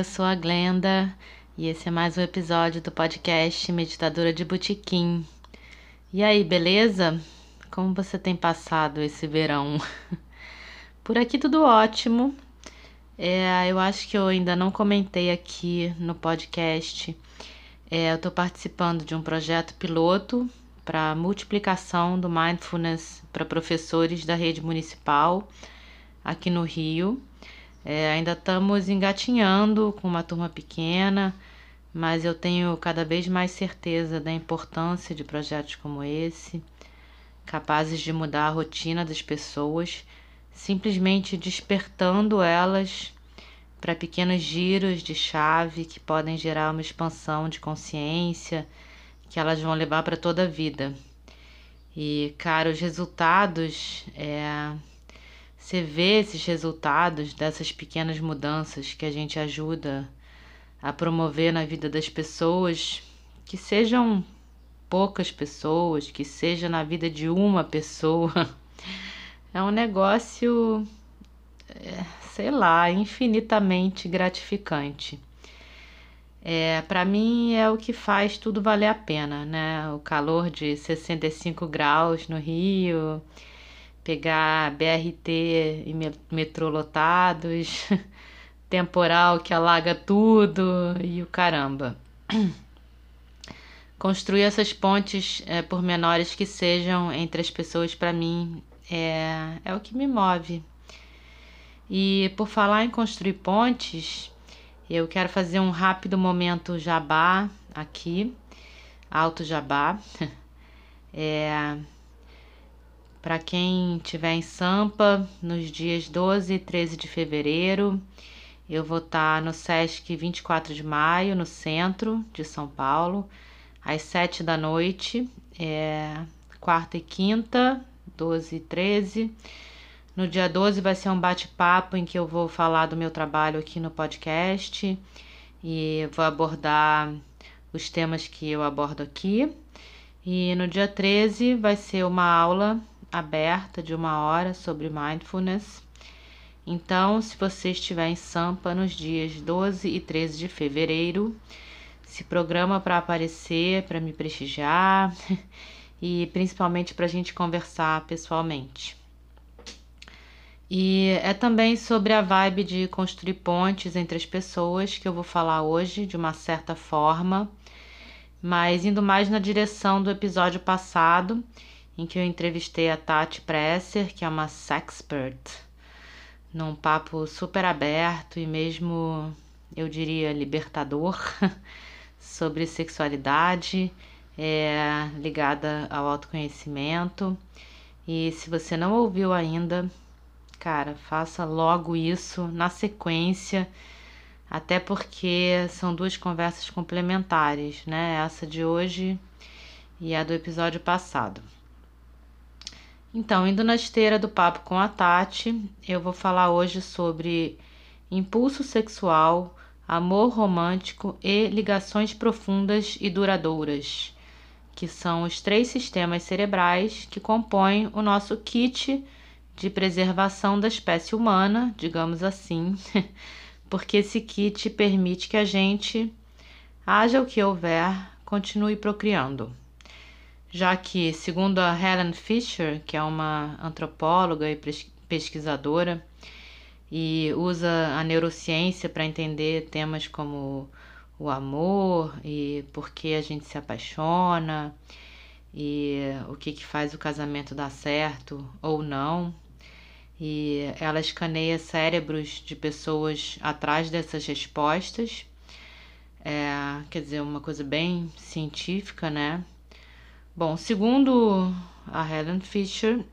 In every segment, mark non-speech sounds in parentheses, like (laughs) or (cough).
eu sou a Glenda e esse é mais um episódio do podcast Meditadora de Botequim. E aí, beleza? Como você tem passado esse verão? (laughs) Por aqui tudo ótimo. É, eu acho que eu ainda não comentei aqui no podcast. É, eu estou participando de um projeto piloto para multiplicação do mindfulness para professores da rede municipal aqui no Rio. É, ainda estamos engatinhando com uma turma pequena, mas eu tenho cada vez mais certeza da importância de projetos como esse, capazes de mudar a rotina das pessoas, simplesmente despertando elas para pequenos giros de chave que podem gerar uma expansão de consciência que elas vão levar para toda a vida. E, cara, os resultados é, você vê esses resultados dessas pequenas mudanças que a gente ajuda a promover na vida das pessoas, que sejam poucas pessoas, que seja na vida de uma pessoa, (laughs) é um negócio, é, sei lá, infinitamente gratificante. É, para mim é o que faz tudo valer a pena, né? O calor de 65 graus no Rio, pegar BRT e metrô lotados, (laughs) temporal que alaga tudo e o caramba. (clears throat) Construir essas pontes, é, por menores que sejam entre as pessoas, para mim, é, é o que me move. E por falar em construir pontes, eu quero fazer um rápido momento jabá aqui, alto jabá. (laughs) É, para quem estiver em Sampa, nos dias 12 e 13 de fevereiro, eu vou estar no SESC 24 de maio, no centro de São Paulo, às 7 da noite, é, quarta e quinta, 12 e 13. No dia 12 vai ser um bate-papo em que eu vou falar do meu trabalho aqui no podcast e vou abordar os temas que eu abordo aqui. E no dia 13 vai ser uma aula aberta de uma hora sobre mindfulness. Então, se você estiver em Sampa nos dias 12 e 13 de fevereiro, se programa para aparecer, para me prestigiar (laughs) e principalmente para a gente conversar pessoalmente. E é também sobre a vibe de construir pontes entre as pessoas que eu vou falar hoje, de uma certa forma, mas indo mais na direção do episódio passado, em que eu entrevistei a Tati Presser, que é uma sexpert, num papo super aberto e mesmo, eu diria, libertador (laughs) sobre sexualidade é, ligada ao autoconhecimento. E se você não ouviu ainda, cara, faça logo isso na sequência, até porque são duas conversas complementares, né? Essa de hoje e a do episódio passado. Então, indo na esteira do papo com a Tati, eu vou falar hoje sobre impulso sexual, amor romântico e ligações profundas e duradouras, que são os três sistemas cerebrais que compõem o nosso kit de preservação da espécie humana, digamos assim, (laughs) porque esse kit permite que a gente, haja o que houver, continue procriando já que, segundo a Helen Fisher, que é uma antropóloga e pesquisadora, e usa a neurociência para entender temas como o amor e por que a gente se apaixona e o que, que faz o casamento dar certo ou não. e ela escaneia cérebros de pessoas atrás dessas respostas. É, quer dizer, uma coisa bem científica, né? Bom, segundo a Helen Fisher,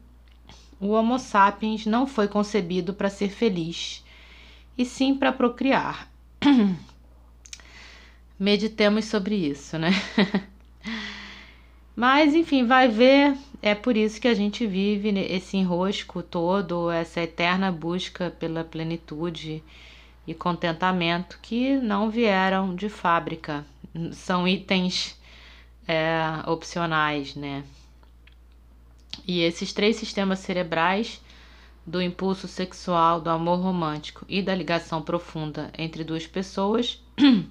o Homo sapiens não foi concebido para ser feliz, e sim para procriar. (clears throat) Meditemos sobre isso, né? (laughs) Mas, enfim, vai ver, é por isso que a gente vive esse enrosco todo, essa eterna busca pela plenitude e contentamento que não vieram de fábrica, são itens é, opcionais, né? E esses três sistemas cerebrais do impulso sexual, do amor romântico e da ligação profunda entre duas pessoas (clears throat)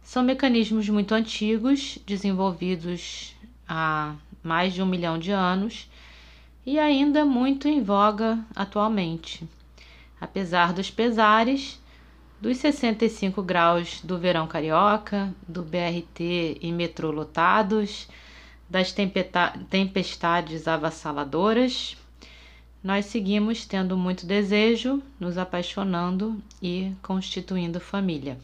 são mecanismos muito antigos, desenvolvidos há mais de um milhão de anos e ainda muito em voga atualmente. Apesar dos pesares, dos 65 graus do verão carioca, do BRT e metrô lotados, das tempestades avassaladoras, nós seguimos tendo muito desejo, nos apaixonando e constituindo família.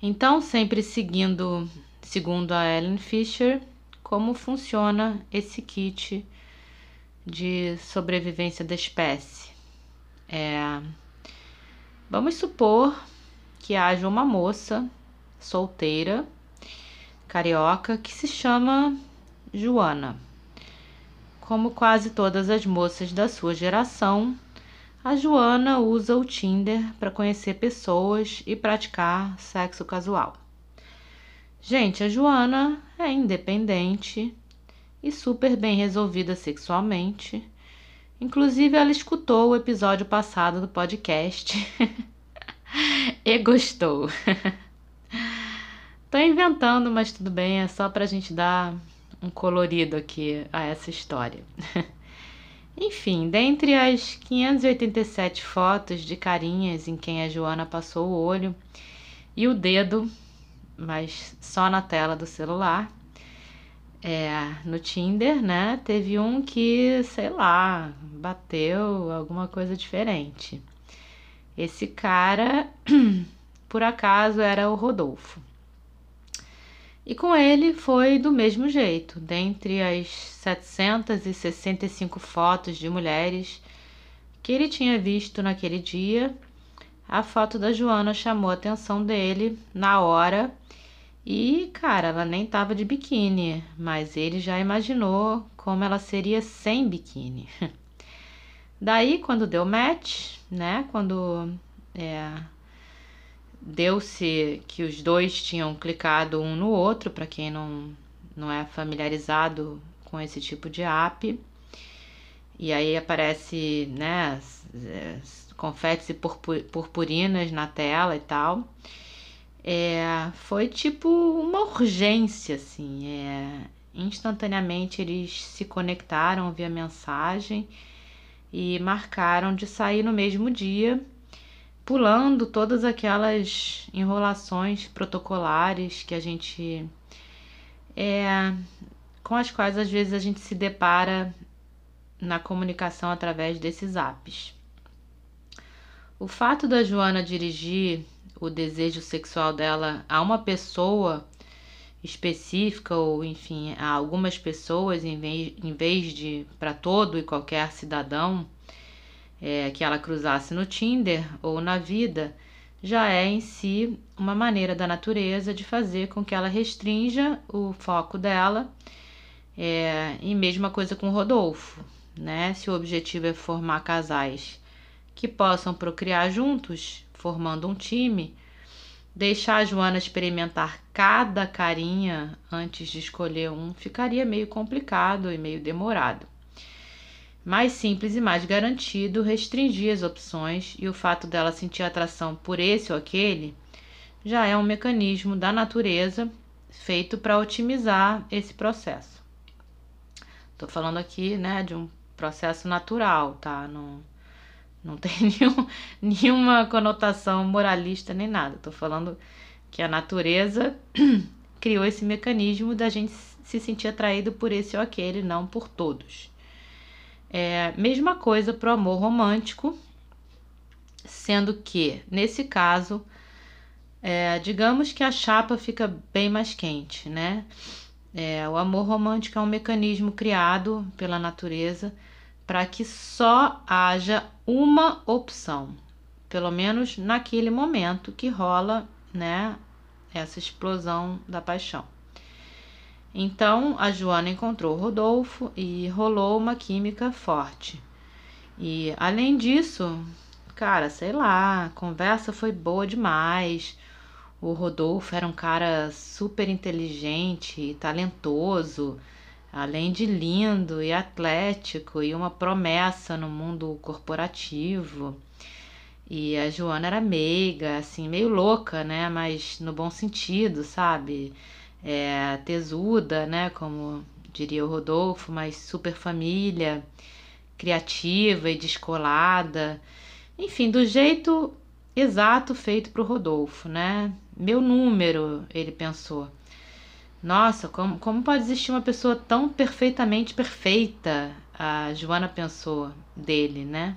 Então, sempre seguindo segundo a Ellen Fisher, como funciona esse kit de sobrevivência da espécie. É, vamos supor que haja uma moça solteira, carioca, que se chama Joana. Como quase todas as moças da sua geração, a Joana usa o Tinder para conhecer pessoas e praticar sexo casual. Gente, a Joana é independente e super bem resolvida sexualmente. Inclusive, ela escutou o episódio passado do podcast (laughs) e gostou. Tô inventando, mas tudo bem, é só pra gente dar um colorido aqui a essa história. (laughs) Enfim, dentre as 587 fotos de carinhas em quem a Joana passou o olho e o dedo mas só na tela do celular. É, no Tinder, né? Teve um que, sei lá, bateu alguma coisa diferente. Esse cara, (clears throat) por acaso, era o Rodolfo. E com ele foi do mesmo jeito. Dentre as 765 fotos de mulheres que ele tinha visto naquele dia, a foto da Joana chamou a atenção dele na hora e, cara, ela nem tava de biquíni, mas ele já imaginou como ela seria sem biquíni. (laughs) Daí, quando deu match, né? Quando é, deu-se que os dois tinham clicado um no outro, para quem não, não é familiarizado com esse tipo de app, e aí aparece, né, confetes e purpurinas na tela e tal. É, foi tipo uma urgência, assim. É, instantaneamente eles se conectaram via mensagem e marcaram de sair no mesmo dia, pulando todas aquelas enrolações protocolares que a gente. É, com as quais às vezes a gente se depara na comunicação através desses apps. O fato da Joana dirigir o desejo sexual dela a uma pessoa específica ou enfim a algumas pessoas em vez, em vez de para todo e qualquer cidadão é, que ela cruzasse no Tinder ou na vida já é em si uma maneira da natureza de fazer com que ela restrinja o foco dela é, e mesma coisa com Rodolfo, né? Se o objetivo é formar casais que possam procriar juntos, formando um time, deixar a Joana experimentar cada carinha antes de escolher um ficaria meio complicado e meio demorado. Mais simples e mais garantido restringir as opções e o fato dela sentir atração por esse ou aquele já é um mecanismo da natureza feito para otimizar esse processo. Estou falando aqui, né, de um processo natural, tá? Não não (laughs) tem nenhum, nenhuma conotação moralista nem nada. Tô falando que a natureza (clears throat) criou esse mecanismo da gente se sentir atraído por esse ou aquele, não por todos. É mesma coisa para o amor romântico, sendo que, nesse caso, é, digamos que a chapa fica bem mais quente, né? É, o amor romântico é um mecanismo criado pela natureza para que só haja uma opção, pelo menos naquele momento que rola, né, essa explosão da paixão. Então a Joana encontrou Rodolfo e rolou uma química forte. E além disso, cara, sei lá, a conversa foi boa demais. O Rodolfo era um cara super inteligente talentoso, além de lindo e atlético e uma promessa no mundo corporativo. E a Joana era meiga, assim, meio louca, né? Mas no bom sentido, sabe? É, tesuda, né? Como diria o Rodolfo, mas super família, criativa e descolada. Enfim, do jeito exato feito para o Rodolfo, né? Meu número, ele pensou. Nossa, como, como pode existir uma pessoa tão perfeitamente perfeita? A Joana pensou dele, né?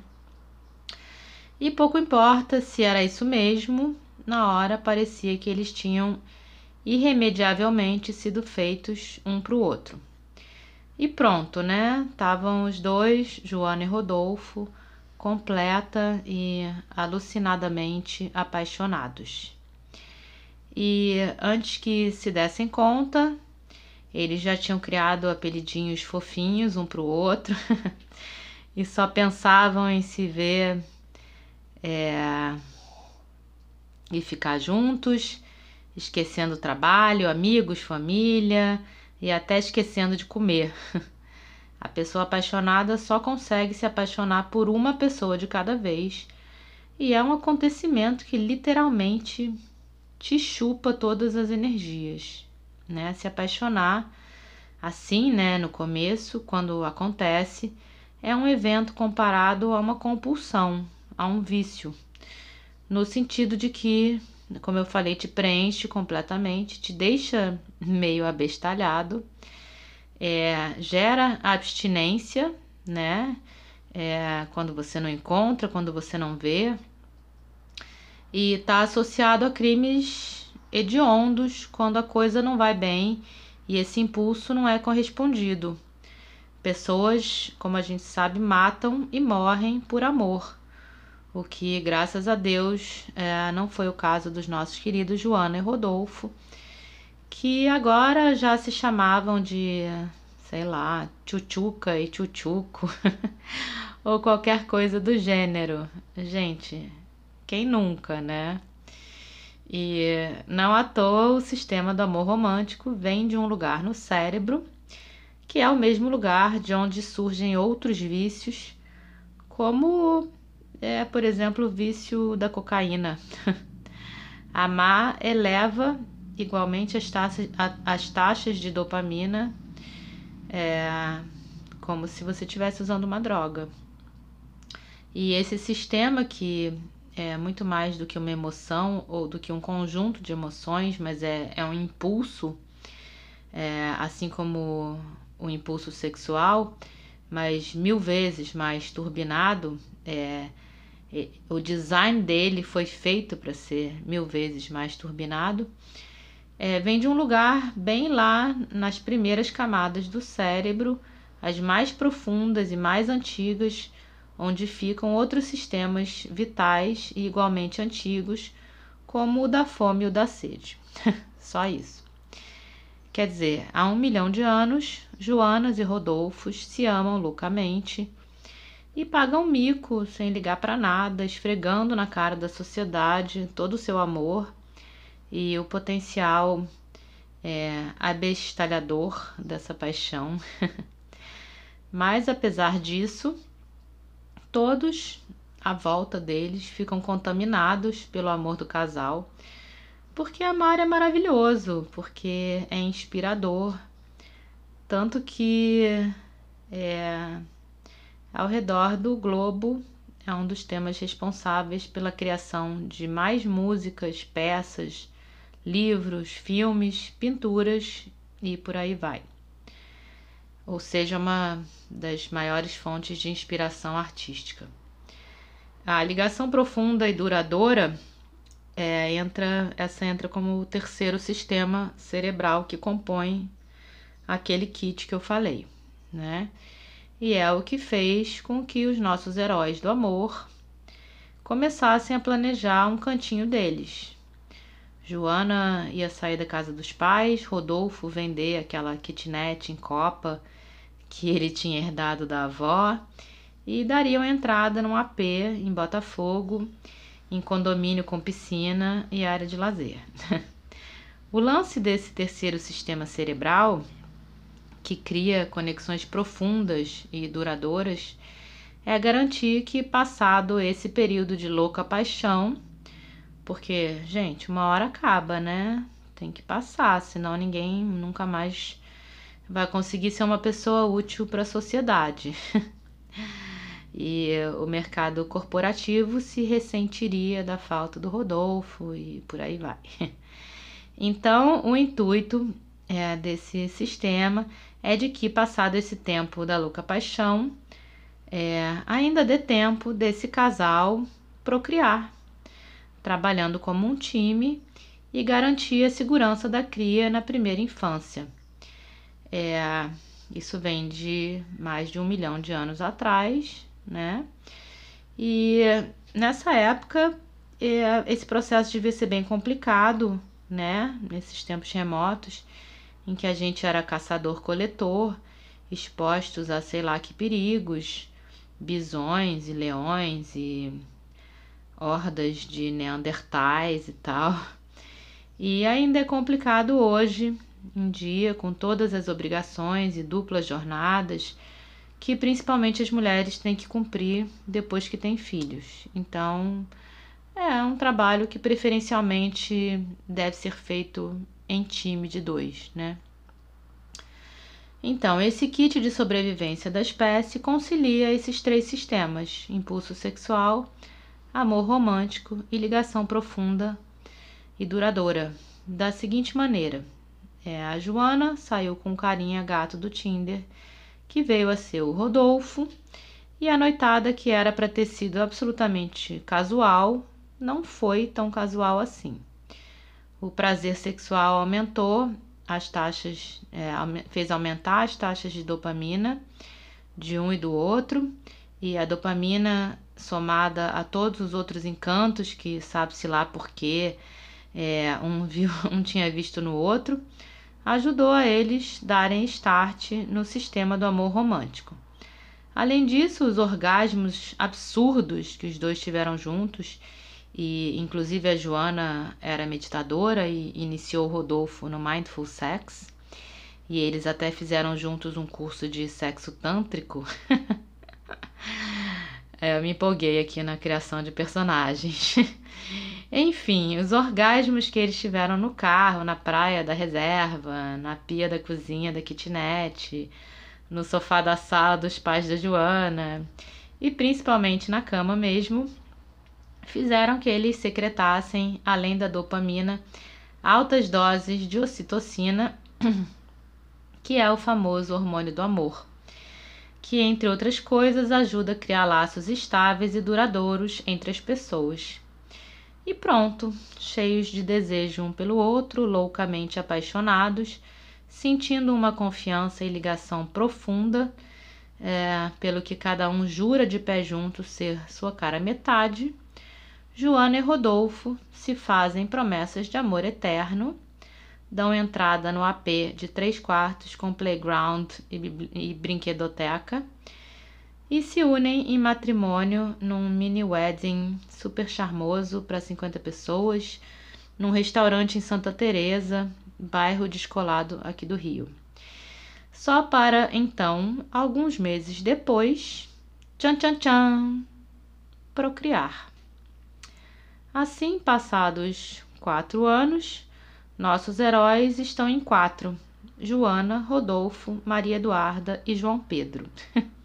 E pouco importa se era isso mesmo, na hora parecia que eles tinham irremediavelmente sido feitos um para o outro. E pronto, né? Estavam os dois, Joana e Rodolfo, completa e alucinadamente apaixonados. E antes que se dessem conta, eles já tinham criado apelidinhos fofinhos um para o outro (laughs) e só pensavam em se ver é, e ficar juntos, esquecendo o trabalho, amigos, família e até esquecendo de comer. (laughs) A pessoa apaixonada só consegue se apaixonar por uma pessoa de cada vez, e é um acontecimento que literalmente te chupa todas as energias, né? Se apaixonar assim, né, no começo, quando acontece, é um evento comparado a uma compulsão, a um vício, no sentido de que, como eu falei, te preenche completamente, te deixa meio abestalhado, é, gera abstinência, né? É, quando você não encontra, quando você não vê, e está associado a crimes hediondos quando a coisa não vai bem e esse impulso não é correspondido. Pessoas, como a gente sabe, matam e morrem por amor o que, graças a Deus, é, não foi o caso dos nossos queridos Joana e Rodolfo, que agora já se chamavam de, sei lá, Tchutchuca e Tchutchuco, (laughs) ou qualquer coisa do gênero. Gente, quem nunca, né? E não à toa o sistema do amor romântico vem de um lugar no cérebro, que é o mesmo lugar de onde surgem outros vícios, como é, por exemplo, o vício da cocaína. (laughs) Amar eleva igualmente as taxas, as taxas de dopamina, é, como se você estivesse usando uma droga. E esse sistema que é muito mais do que uma emoção ou do que um conjunto de emoções, mas é, é um impulso, é, assim como o impulso sexual, mas mil vezes mais turbinado, é, o design dele foi feito para ser mil vezes mais turbinado, é, vem de um lugar bem lá nas primeiras camadas do cérebro, as mais profundas e mais antigas, onde ficam outros sistemas vitais e igualmente antigos, como o da fome e o da sede. (laughs) Só isso. Quer dizer, há um milhão de anos, Joanas e Rodolfos se amam loucamente e pagam mico sem ligar para nada, esfregando na cara da sociedade todo o seu amor e o potencial é, abestalhador dessa paixão. (laughs) Mas apesar disso, todos à volta deles ficam contaminados pelo amor do casal, porque amar é maravilhoso, porque é inspirador, tanto que é, ao redor do globo é um dos temas responsáveis pela criação de mais músicas, peças, livros, filmes, pinturas e por aí vai. Ou seja, uma das maiores fontes de inspiração artística. A ligação profunda e duradoura é, entra, essa entra como o terceiro sistema cerebral que compõe aquele kit que eu falei, né? E é o que fez com que os nossos heróis do amor começassem a planejar um cantinho deles. Joana ia sair da casa dos pais, Rodolfo vender aquela kitnet em copa que ele tinha herdado da avó e dariam entrada num AP em Botafogo, em condomínio com piscina e área de lazer. (laughs) o lance desse terceiro sistema cerebral, que cria conexões profundas e duradouras, é garantir que, passado esse período de louca paixão, porque, gente, uma hora acaba, né? Tem que passar, senão ninguém nunca mais vai conseguir ser uma pessoa útil para a sociedade. (laughs) e o mercado corporativo se ressentiria da falta do Rodolfo e por aí vai. (laughs) Então, o intuito é, desse sistema é de que, passado esse tempo da louca paixão, é, ainda dê tempo desse casal procriar, trabalhando como um time e garantir a segurança da cria na primeira infância. É, isso vem de mais de um milhão de anos atrás, né? E nessa época, é, esse processo devia ser bem complicado, né? Nesses tempos remotos, em que a gente era caçador-coletor, expostos a sei lá que perigos, bisões e leões e hordas de neandertais e tal. E ainda é complicado hoje em dia, com todas as obrigações e duplas jornadas que principalmente as mulheres têm que cumprir depois que têm filhos. Então, é um trabalho que preferencialmente deve ser feito em time de dois, né? Então, esse kit de sobrevivência da espécie concilia esses três sistemas: impulso sexual, amor romântico e ligação profunda e duradoura, da seguinte maneira: é, a Joana saiu com carinha gato do Tinder, que veio a ser o Rodolfo, e a noitada, que era para ter sido absolutamente casual, não foi tão casual assim. O prazer sexual aumentou as taxas, é, fez aumentar as taxas de dopamina de um e do outro, e a dopamina somada a todos os outros encantos que sabe-se lá porque é, um, viu, (laughs) um tinha visto no outro, ajudou a eles darem start no sistema do amor romântico. Além disso, os orgasmos absurdos que os dois tiveram juntos e inclusive a Joana era meditadora e iniciou o Rodolfo no Mindful Sex. E eles até fizeram juntos um curso de sexo tântrico. (laughs) é, eu me empolguei aqui na criação de personagens. (laughs) Enfim, os orgasmos que eles tiveram no carro, na praia da reserva, na pia da cozinha da kitnet, no sofá da sala dos pais da Joana e principalmente na cama mesmo, fizeram que eles secretassem, além da dopamina, altas doses de ocitocina, (clears throat) que é o famoso hormônio do amor, que, entre outras coisas, ajuda a criar laços estáveis e duradouros entre as pessoas. E pronto, cheios de desejo um pelo outro, loucamente apaixonados, sentindo uma confiança e ligação profunda, é, pelo que cada um jura de pé junto ser sua cara metade Joana e Rodolfo se fazem promessas de amor eterno, dão entrada no AP de três quartos com playground e, e brinquedoteca e se unem em matrimônio num mini wedding super charmoso para 50 pessoas, num restaurante em Santa Teresa, bairro descolado aqui do Rio. Só para então, alguns meses depois, tchan tchan tchan, procriar. Assim, passados quatro anos, nossos heróis estão em quatro: Joana, Rodolfo, Maria Eduarda e João Pedro. (laughs)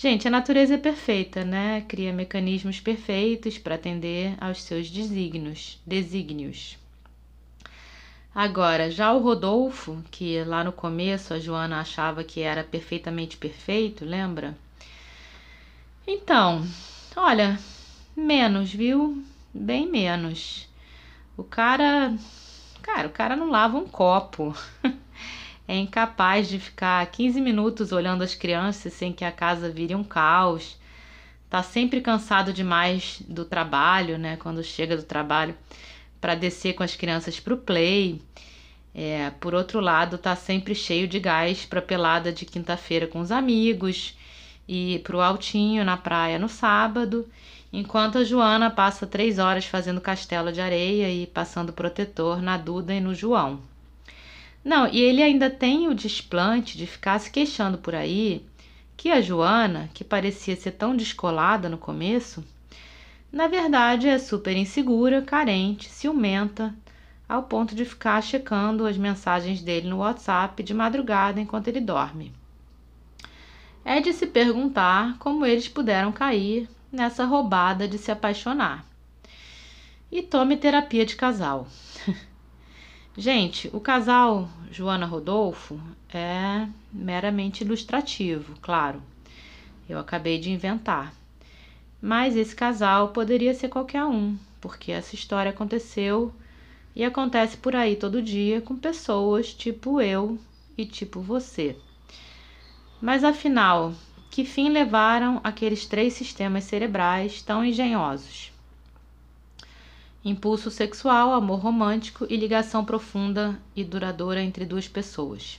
Gente, a natureza é perfeita, né? Cria mecanismos perfeitos para atender aos seus desígnios. desígnios. Agora, já o Rodolfo, que lá no começo a Joana achava que era perfeitamente perfeito, lembra? Então, olha, menos, viu? Bem menos. O cara. Cara, o cara não lava um copo. (laughs) é incapaz de ficar 15 minutos olhando as crianças sem que a casa vire um caos. Tá sempre cansado demais do trabalho, né? Quando chega do trabalho, para descer com as crianças pro play. É, por outro lado, tá sempre cheio de gás para pelada de quinta-feira com os amigos e pro altinho na praia no sábado, enquanto a Joana passa três horas fazendo castelo de areia e passando protetor na Duda e no João. Não, e ele ainda tem o desplante de ficar se queixando por aí que a Joana, que parecia ser tão descolada no começo, na verdade é super insegura, carente, ciumenta, ao ponto de ficar checando as mensagens dele no WhatsApp de madrugada enquanto ele dorme. É de se perguntar como eles puderam cair nessa roubada de se apaixonar. E tome terapia de casal. (laughs) Gente, o casal Joana Rodolfo é meramente ilustrativo, claro. Eu acabei de inventar. Mas esse casal poderia ser qualquer um, porque essa história aconteceu e acontece por aí todo dia com pessoas tipo eu e tipo você. Mas afinal, que fim levaram aqueles três sistemas cerebrais tão engenhosos? Impulso sexual, amor romântico e ligação profunda e duradoura entre duas pessoas.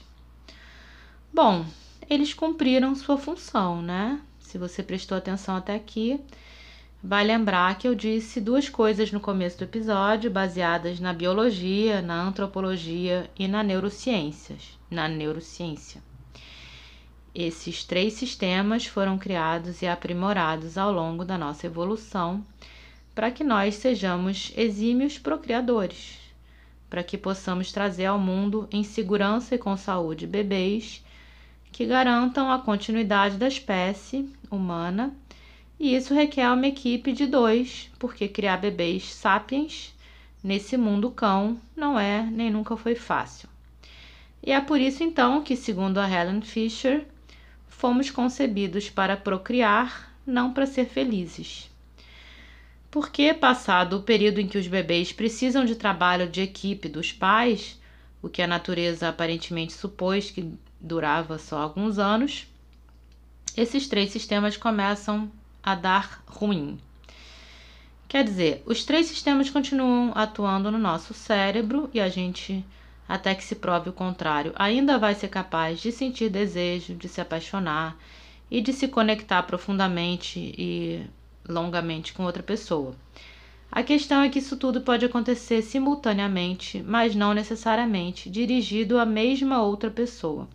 Bom, eles cumpriram sua função, né? Se você prestou atenção até aqui, vai lembrar que eu disse duas coisas no começo do episódio, baseadas na biologia, na antropologia e na neurociências, na neurociência. Esses três sistemas foram criados e aprimorados ao longo da nossa evolução para que nós sejamos exímios procriadores, para que possamos trazer ao mundo em segurança e com saúde bebês que garantam a continuidade da espécie humana, e isso requer uma equipe de dois, porque criar bebês sapiens nesse mundo cão não é nem nunca foi fácil. E é por isso então que, segundo a Helen Fisher, fomos concebidos para procriar, não para ser felizes. Porque, passado o período em que os bebês precisam de trabalho de equipe dos pais, o que a natureza aparentemente supôs que durava só alguns anos, esses três sistemas começam a dar ruim. Quer dizer, os três sistemas continuam atuando no nosso cérebro e a gente, até que se prove o contrário, ainda vai ser capaz de sentir desejo, de se apaixonar e de se conectar profundamente e longamente com outra pessoa. A questão é que isso tudo pode acontecer simultaneamente, mas não necessariamente dirigido à mesma outra pessoa.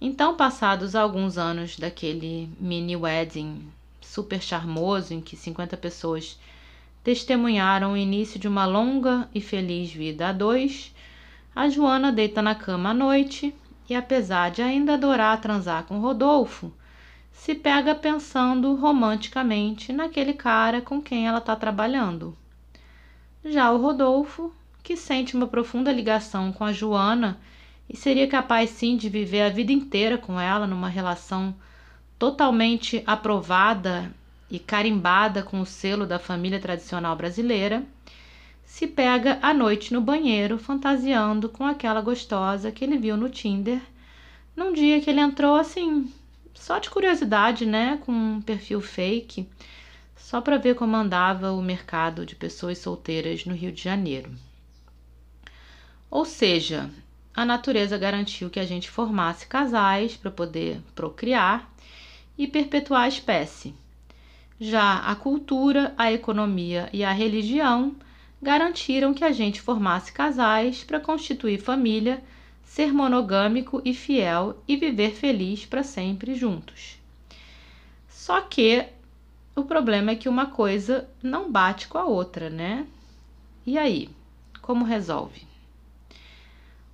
Então, passados alguns anos daquele mini wedding super charmoso em que 50 pessoas testemunharam o início de uma longa e feliz vida a dois, a Joana deita na cama à noite e, apesar de ainda adorar transar com Rodolfo, se pega pensando romanticamente naquele cara com quem ela está trabalhando. Já o Rodolfo, que sente uma profunda ligação com a Joana e seria capaz sim de viver a vida inteira com ela numa relação totalmente aprovada e carimbada com o selo da família tradicional brasileira, se pega à noite no banheiro fantasiando com aquela gostosa que ele viu no Tinder num dia que ele entrou assim, só de curiosidade, né, com um perfil fake, só para ver como andava o mercado de pessoas solteiras no Rio de Janeiro. Ou seja, a natureza garantiu que a gente formasse casais para poder procriar e perpetuar a espécie. Já a cultura, a economia e a religião garantiram que a gente formasse casais para constituir família ser monogâmico e fiel e viver feliz para sempre juntos. Só que o problema é que uma coisa não bate com a outra, né? E aí, como resolve?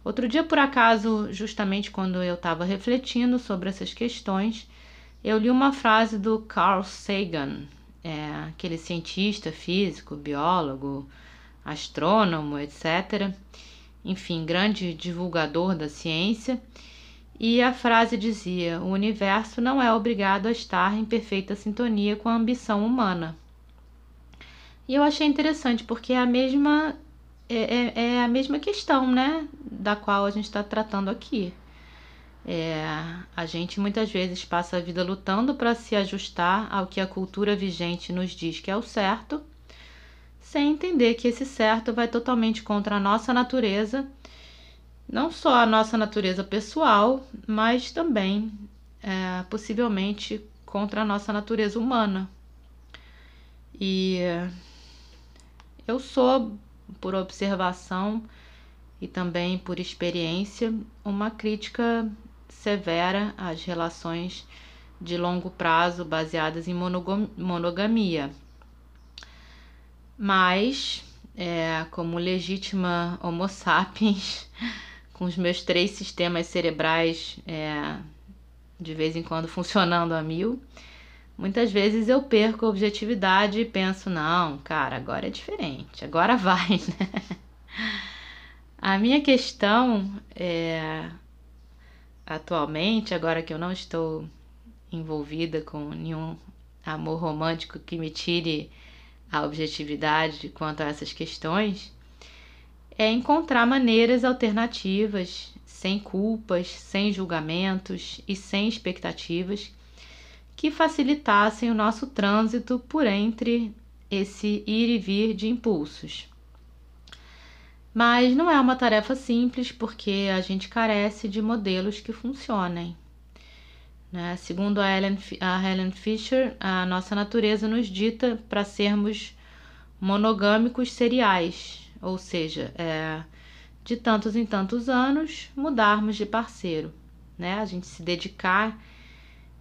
Outro dia, por acaso, justamente quando eu estava refletindo sobre essas questões, eu li uma frase do Carl Sagan, é, aquele cientista físico, biólogo, astrônomo, etc., enfim, grande divulgador da ciência. E a frase dizia: O universo não é obrigado a estar em perfeita sintonia com a ambição humana. E eu achei interessante porque é a mesma é, é, é a mesma questão, né, da qual a gente está tratando aqui. É, a gente muitas vezes passa a vida lutando para se ajustar ao que a cultura vigente nos diz que é o certo, sem entender que esse certo vai totalmente contra a nossa natureza, não só a nossa natureza pessoal, mas também é, possivelmente contra a nossa natureza humana. E eu sou, por observação e também por experiência, uma crítica severa às relações de longo prazo baseadas em monogamia. Mas, é, como legítima Homo sapiens, (laughs) com os meus três sistemas cerebrais é, de vez em quando funcionando a mil, Muitas vezes eu perco a objetividade e penso, não, cara, agora é diferente, agora (laughs) vai, né? A minha questão é atualmente, agora que eu não estou envolvida com nenhum amor romântico que me tire a objetividade quanto a essas questões, é encontrar maneiras alternativas, sem culpas, sem julgamentos e sem expectativas que facilitassem o nosso trânsito por entre esse ir e vir de impulsos. Mas não é uma tarefa simples porque a gente carece de modelos que funcionem. Né? Segundo a Helen, a Helen Fisher, a nossa natureza nos dita para sermos monogâmicos seriais, ou seja, é, de tantos em tantos anos mudarmos de parceiro, né? A gente se dedicar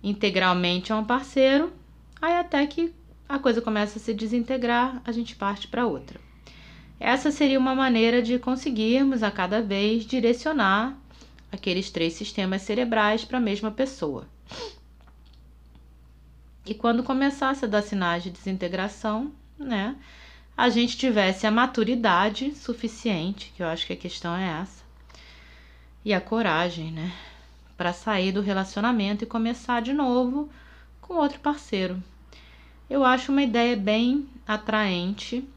integralmente a um parceiro, aí até que a coisa começa a se desintegrar, a gente parte para outra. Essa seria uma maneira de conseguirmos a cada vez direcionar aqueles três sistemas cerebrais para a mesma pessoa. E quando começasse a dar sinais de desintegração, né, a gente tivesse a maturidade suficiente, que eu acho que a questão é essa, e a coragem, né, para sair do relacionamento e começar de novo com outro parceiro. Eu acho uma ideia bem atraente,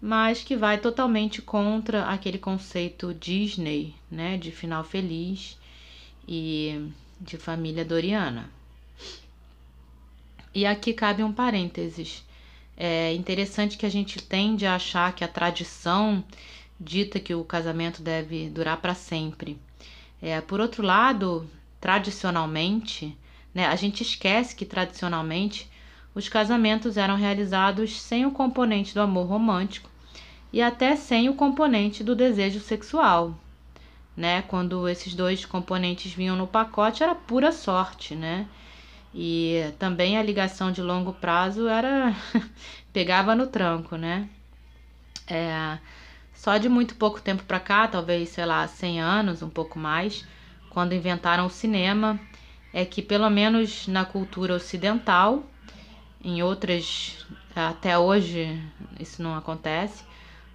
mas que vai totalmente contra aquele conceito Disney, né, de final feliz e de família doriana. E aqui cabe um parênteses. É interessante que a gente tende a achar que a tradição dita que o casamento deve durar para sempre. É, por outro lado, tradicionalmente, né, a gente esquece que tradicionalmente os casamentos eram realizados sem o componente do amor romântico e até sem o componente do desejo sexual. Né? Quando esses dois componentes vinham no pacote, era pura sorte, né? E também a ligação de longo prazo era (laughs) pegava no tranco, né? É, só de muito pouco tempo para cá, talvez, sei lá, 100 anos, um pouco mais, quando inventaram o cinema, é que pelo menos na cultura ocidental, em outras até hoje isso não acontece,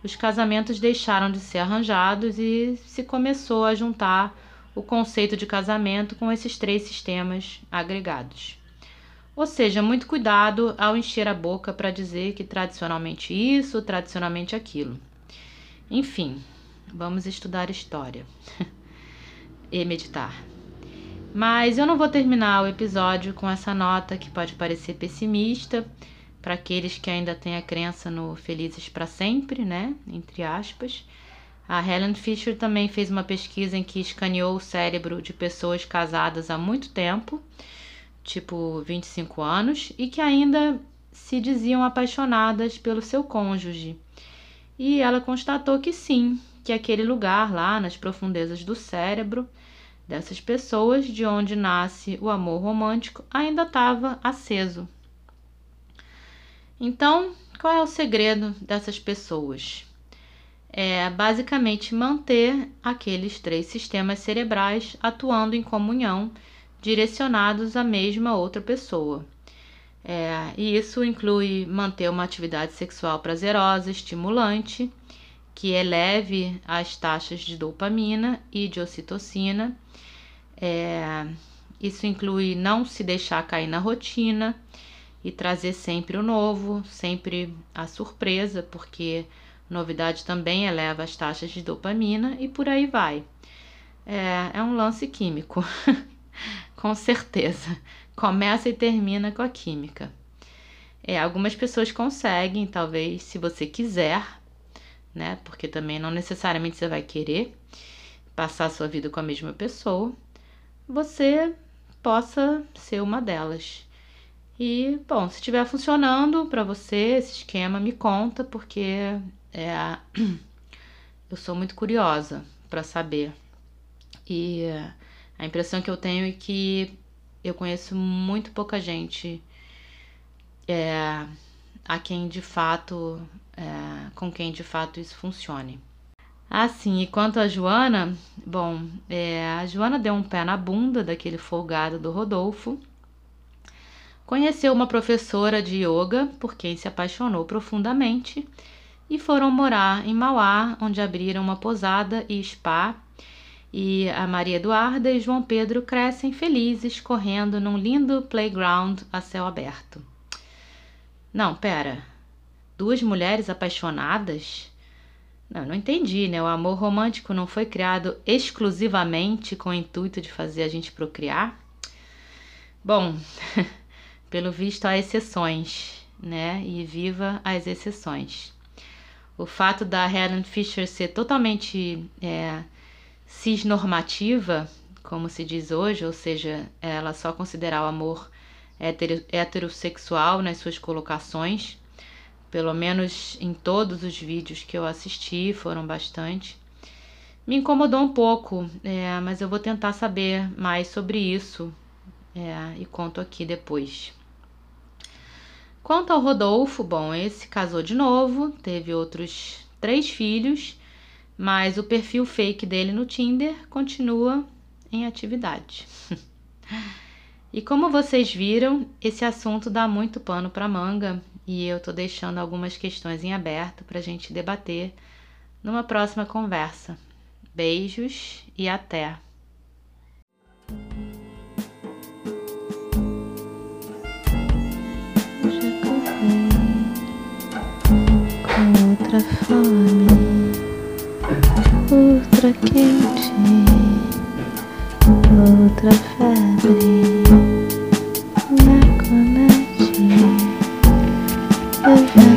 os casamentos deixaram de ser arranjados e se começou a juntar o conceito de casamento com esses três sistemas agregados. Ou seja, muito cuidado ao encher a boca para dizer que tradicionalmente isso, tradicionalmente aquilo. Enfim, vamos estudar história (laughs) e meditar. Mas eu não vou terminar o episódio com essa nota que pode parecer pessimista para aqueles que ainda têm a crença no felizes para sempre, né? Entre aspas. A Helen Fisher também fez uma pesquisa em que escaneou o cérebro de pessoas casadas há muito tempo, tipo 25 anos, e que ainda se diziam apaixonadas pelo seu cônjuge e ela constatou que sim, que aquele lugar lá nas profundezas do cérebro dessas pessoas, de onde nasce o amor romântico, ainda estava aceso. Então, qual é o segredo dessas pessoas? É basicamente manter aqueles três sistemas cerebrais atuando em comunhão, direcionados à mesma outra pessoa. É, e isso inclui manter uma atividade sexual prazerosa, estimulante, que eleve as taxas de dopamina e de ocitocina. É, isso inclui não se deixar cair na rotina e trazer sempre o novo, sempre a surpresa, porque novidade também eleva as taxas de dopamina e por aí vai. É, é um lance químico, (laughs) com certeza. Começa e termina com a química. É, algumas pessoas conseguem, talvez, se você quiser, né? Porque também não necessariamente você vai querer passar a sua vida com a mesma pessoa. Você possa ser uma delas. E, bom, se estiver funcionando para você esse esquema, me conta, porque é, (clears throat) eu sou muito curiosa para saber. E a impressão que eu tenho é que eu conheço muito pouca gente é, a quem de fato, é, com quem de fato isso funcione. Assim, e quanto a Joana, bom, é, a Joana deu um pé na bunda daquele folgado do Rodolfo. Conheceu uma professora de yoga por quem se apaixonou profundamente e foram morar em Mauá, onde abriram uma posada e spa. E a Maria Eduarda e João Pedro crescem felizes correndo num lindo playground a céu aberto. Não, pera. Duas mulheres apaixonadas? Não, não entendi, né? O amor romântico não foi criado exclusivamente com o intuito de fazer a gente procriar? Bom, (laughs) pelo visto há exceções, né? E viva as exceções. O fato da Helen Fisher ser totalmente é, cisnormativa, como se diz hoje, ou seja, ela só considerar o amor heterossexual nas suas colocações, pelo menos em todos os vídeos que eu assisti, foram bastante. Me incomodou um pouco, é, mas eu vou tentar saber mais sobre isso é, e conto aqui depois. Quanto ao Rodolfo, bom, esse casou de novo, teve outros três filhos, mas o perfil fake dele no Tinder continua em atividade. (laughs) e como vocês viram, esse assunto dá muito pano para manga e eu tô deixando algumas questões em aberto para a gente debater numa próxima conversa. Beijos e até! Outra fome, outra quente, outra febre. Já não durmo em